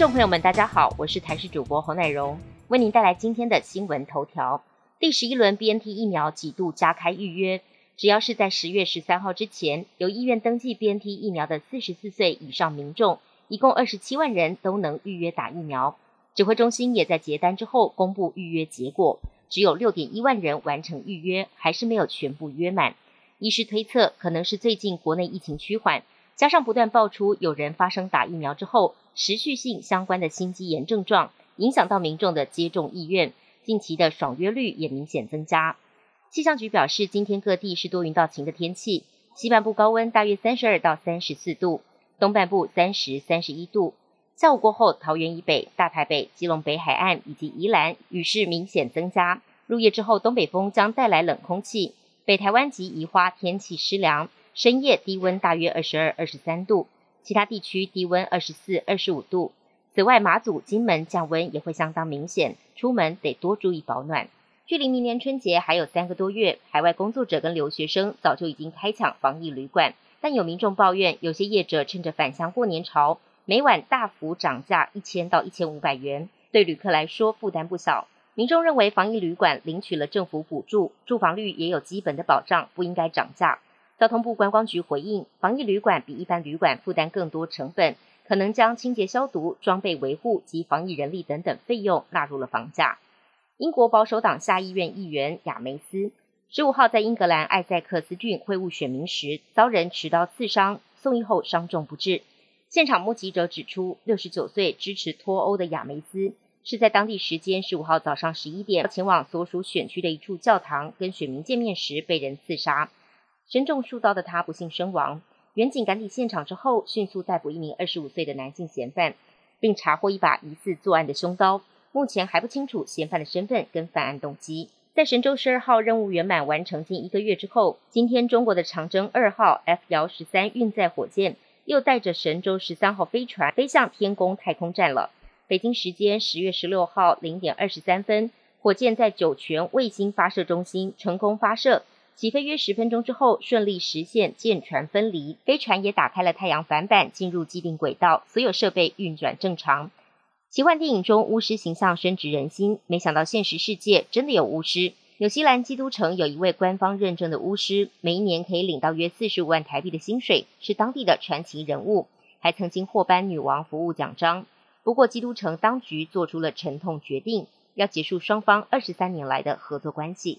众朋友们，大家好，我是台视主播侯乃荣，为您带来今天的新闻头条。第十一轮 BNT 疫苗几度加开预约，只要是在十月十三号之前有意愿登记 BNT 疫苗的四十四岁以上民众，一共二十七万人都能预约打疫苗。指挥中心也在结单之后公布预约结果，只有六点一万人完成预约，还是没有全部约满。医师推测，可能是最近国内疫情趋缓，加上不断爆出有人发生打疫苗之后。持续性相关的心肌炎症状，影响到民众的接种意愿，近期的爽约率也明显增加。气象局表示，今天各地是多云到晴的天气，西半部高温大约三十二到三十四度，东半部三十三十一度。下午过后，桃园以北、大台北、基隆北海岸以及宜兰雨势明显增加。入夜之后，东北风将带来冷空气，北台湾及宜花天气湿凉，深夜低温大约二十二、二十三度。其他地区低温二十四、二十五度。此外，马祖、金门降温也会相当明显，出门得多注意保暖。距离明年春节还有三个多月，海外工作者跟留学生早就已经开抢防疫旅馆，但有民众抱怨，有些业者趁着返乡过年潮，每晚大幅涨价一千到一千五百元，对旅客来说负担不小。民众认为，防疫旅馆领取了政府补助，住房率也有基本的保障，不应该涨价。交通部观光局回应，防疫旅馆比一般旅馆负担更多成本，可能将清洁消毒、装备维护及防疫人力等等费用纳入了房价。英国保守党下议院议员亚梅斯十五号在英格兰艾塞克斯郡会晤选民时，遭人持刀刺伤，送医后伤重不治。现场目击者指出，六十九岁支持脱欧的亚梅斯是在当地时间十五号早上十一点前往所属选区的一处教堂跟选民见面时被人刺杀。身中数刀的他不幸身亡。远警赶抵现场之后，迅速逮捕一名二十五岁的男性嫌犯，并查获一把疑似作案的凶刀。目前还不清楚嫌犯的身份跟犯案动机。在神舟十二号任务圆满完成近一个月之后，今天中国的长征二号 F 遥十三运载火箭又带着神舟十三号飞船飞向天宫太空站了。北京时间十月十六号零点二十三分，火箭在酒泉卫星发射中心成功发射。起飞约十分钟之后，顺利实现舰船分离，飞船也打开了太阳帆板，进入既定轨道，所有设备运转正常。奇幻电影中巫师形象深植人心，没想到现实世界真的有巫师。纽西兰基督城有一位官方认证的巫师，每一年可以领到约四十五万台币的薪水，是当地的传奇人物，还曾经获颁女王服务奖章。不过，基督城当局做出了沉痛决定，要结束双方二十三年来的合作关系。